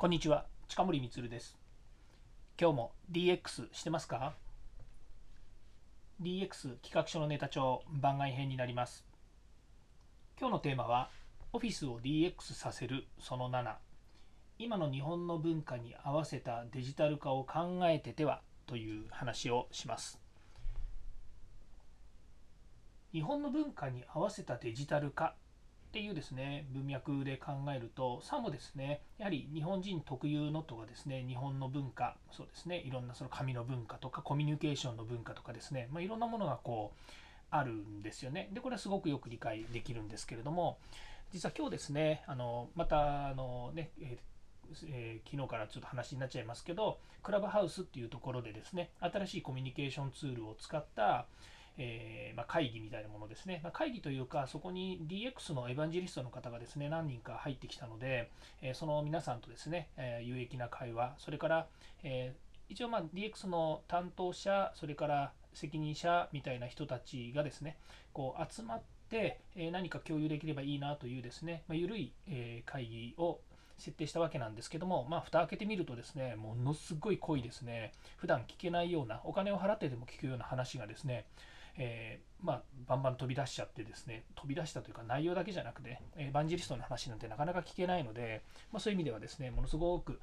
こんにちは、近森光です。今日も DX してますか ?DX 企画書のネタ帳番外編になります。今日のテーマは、オフィスを DX させるその7、今の日本の文化に合わせたデジタル化を考えててはという話をします。日本の文化に合わせたデジタル化っていうですね文脈で考えるとさもですねやはり日本人特有のとかですね日本の文化そうですねいろんなその紙の文化とかコミュニケーションの文化とかですね、まあ、いろんなものがこうあるんですよね。でこれはすごくよく理解できるんですけれども実は今日ですねあのまたあのね、えーえー昨日からちょっと話になっちゃいますけどクラブハウスっていうところでですね新しいコミュニケーションツールを使ったえーまあ、会議みたいなものですね、まあ、会議というかそこに DX のエヴァンジェリストの方がですね何人か入ってきたので、えーその皆さんとですね、え有益な会話それから、え一応まあ DX の担当者それから責任者みたいな人たちがですねこう集まって、え何か共有できればいいなというですね、まあ、緩い、え会議を設定したわけなんですけども、まあ、蓋開けてみるとですね、ものすごい濃いですね、普段聞けないような、お金を払ってでも聞くような話がですね、えーまあ、バンバン飛び出しちゃってですね、飛び出したというか内容だけじゃなくて、エヴァンジリストの話なんてなかなか聞けないので、まあ、そういう意味ではですね、ものすごく、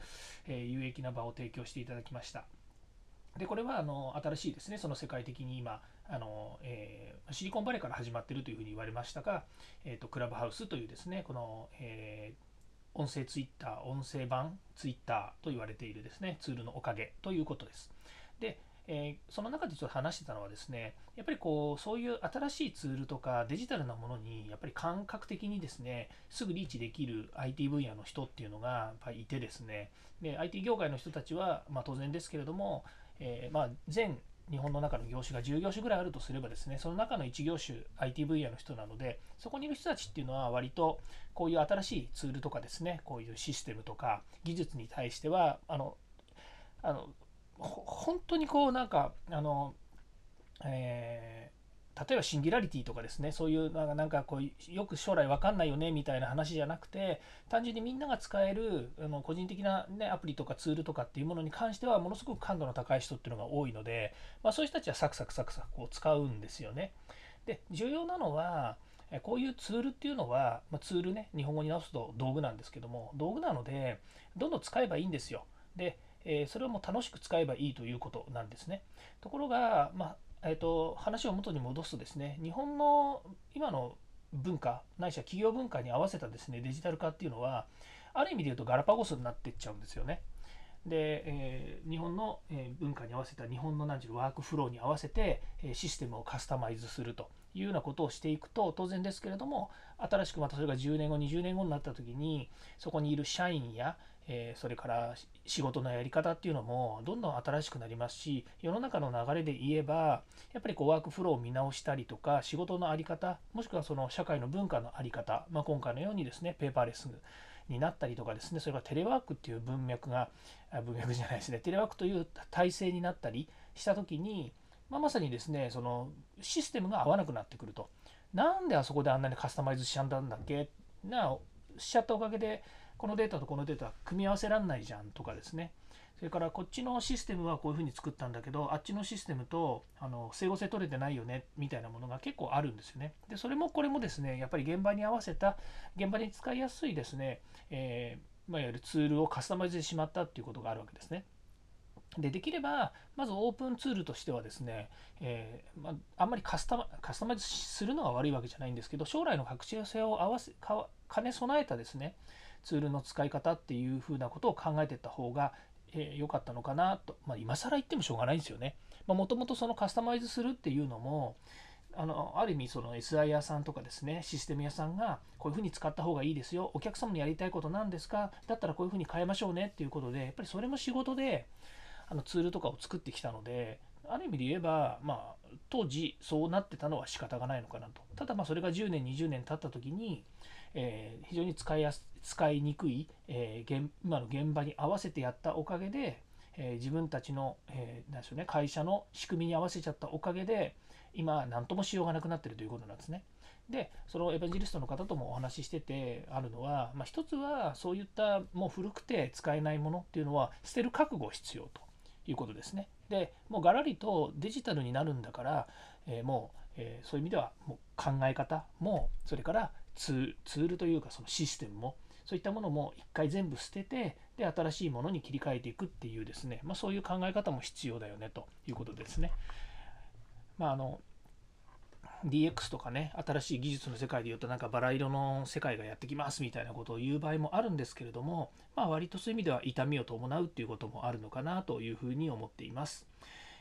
え有益な場を提供していただきました。でこれはあの新しいですね、その世界的に今、あのえーシリコンバレーから始まってるというふうに言われましたが、えーとクラブハウスというですね、この、えー音声ツイッター、音声版ツイッターと言われているですね、ツールのおかげということです。で、えーその中でちょっと話してたのはですね、やっぱりこう、そういう新しいツールとかデジタルなものに、やっぱり感覚的にですね、すぐリーチできる IT 分野の人っていうのがやっぱりいてですね、で、IT 業界の人たちは、まあ当然ですけれども、えーまあ全日本の中の業種が10業種ぐらいあるとすればですね、その中の1業種 IT 分野の人なので、そこにいる人たちっていうのは割とこういう新しいツールとかですね、こういうシステムとか技術に対しては、あの、あの本当にこうなんか、あの、えー例えばシンギュラリティとかですね、そういうなんかなんかこうよく将来わかんないよねみたいな話じゃなくて、単純にみんなが使えるあの個人的な、ね、アプリとかツールとかっていうものに関してはものすごく感度の高い人っていうのが多いので、まあ、そういう人たちはサクサクサクサクこう使うんですよね。で重要なのはこういうツールっていうのは、まあ、ツールね日本語に直すと道具なんですけども道具なのでどんどん使えばいいんですよ。で、えーそれをもう楽しく使えばいいということなんですね。ところが、まあえー、と話を元に戻すとですね日本の今の文化ないしは企業文化に合わせたですねデジタル化っていうのはある意味で言うとガラパゴスになってっちゃうんですよね。で、えー日本の、え文化に合わせた日本の何ていうのワークフローに合わせて、えシステムをカスタマイズするというようなことをしていくと当然ですけれども新しくまたそれが10年後20年後になった時にそこにいる社員や、えーそれから仕事のやり方っていうのもどんどん新しくなりますし世の中の流れで言えばやっぱりこうワークフローを見直したりとか仕事の在り方もしくはその社会の文化の在り方、まあ、今回のようにですねペーパーレスになったりとかですねそれからテレワークっていう文脈が文脈じゃないですねテレワークという体制になったりした時に、まあ、まさにですねそのシステムが合わなくなってくると。なんであそこであんなにカスタマイズしちゃったんだっけ？なしちゃったおかげでこのデータとこのデータ組み合わせらんないじゃんとかですね。それからこっちのシステムはこういうふうに作ったんだけどあっちのシステムとあの整合性取れてないよねみたいなものが結構あるんですよね。でそれもこれもですねやっぱり現場に合わせた現場に使いやすいですね、えーまあ、いわゆるツールをカスタマイズしてしまったっていうことがあるわけですね。でできればまずオープンツールとしてはですね、えーまあ、あんまりカスタマカスタマイズするのが悪いわけじゃないんですけど将来の拡張性を合わせ兼ね備えたですねツールの使い方っていうふうなことを考えていった方が良、えーかったのかなと、まあ、今更言ってもしょうがないんですよね。もともとそのカスタマイズするっていうのもあのある意味その SI 屋さんとかですねシステム屋さんがこういうふうに使った方がいいですよ。お客様にやりたいことなんですか？だったらこういうふうに変えましょうねっていうことでやっぱりそれも仕事であのツールとかを作ってきたのである意味で言えば、まあ、当時そうなってたのは仕方がないのかなと。ただまあそれが10年20年経った時に、えー非常に使いやす使いにくい、えー現今の現場に合わせてやったおかげで、えー自分たちの、えーでしょうね、会社の仕組みに合わせちゃったおかげで今何ともしようがなくなってるということなんですね。でそのエヴァンジリストの方ともお話ししててあるのは、まあ、一つはそういったもう古くて使えないものっていうのは捨てる覚悟必要ということですね。でもうガラリとデジタルになるんだから、えー、もう、えー、そういう意味ではもう考え方もそれからツールというかそのシステムもそういったものも一回全部捨ててで新しいものに切り替えていくっていうですね、まあ、そういう考え方も必要だよねということですね。まあ、あの DX とかね新しい技術の世界でいうとなんかバラ色の世界がやってきますみたいなことを言う場合もあるんですけれども、まあ、割とそういう意味では痛みを伴うっていうこともあるのかなというふうに思っています。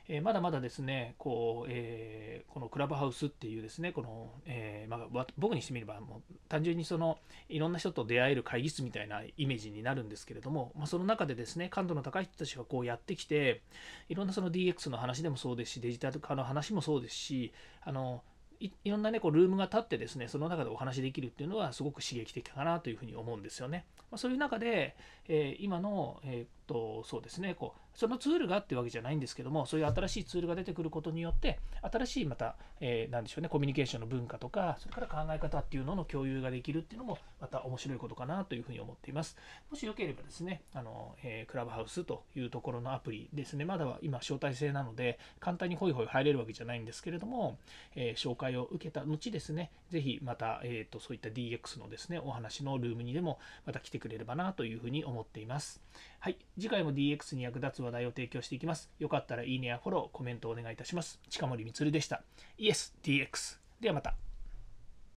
えー、まだまだですねこう、えー、このクラブハウスっていうですねこの、えー、まあ、僕にしてみればもう単純にそのいろんな人と出会える会議室みたいなイメージになるんですけれども、まあ、その中でですね感度の高い人たちがこうやってきていろんなその DX の話でもそうですしデジタル化の話もそうですしあのいろんなねこうルームが立ってですねその中でお話できるっていうのはすごく刺激的かなというふうに思うんですよね。まあ、そういう中で、えー、今の、え、とそうですねこうそのツールがあっていうわけじゃないんですけどもそういう新しいツールが出てくることによって新しいまた、えー、何でしょうねコミュニケーションの文化とかそれから考え方っていうのの共有ができるっていうのもまた面白いことかなというふうに思っています。もしよければですねあの、えー、クラブハウスというところのアプリですねまだは今招待制なので簡単にホイホイ入れるわけじゃないんですけれども、えー、紹介を受けた後ですねぜひまた、えーと、そういった DX のですねお話のルームにでもまた来てくれればなというふうに思っています。はい。次回も DX に役立つ話題を提供していきます。よかったらいいねやフォロー、コメントをお願いいたします。近森光でした。イエス DX。ではまた。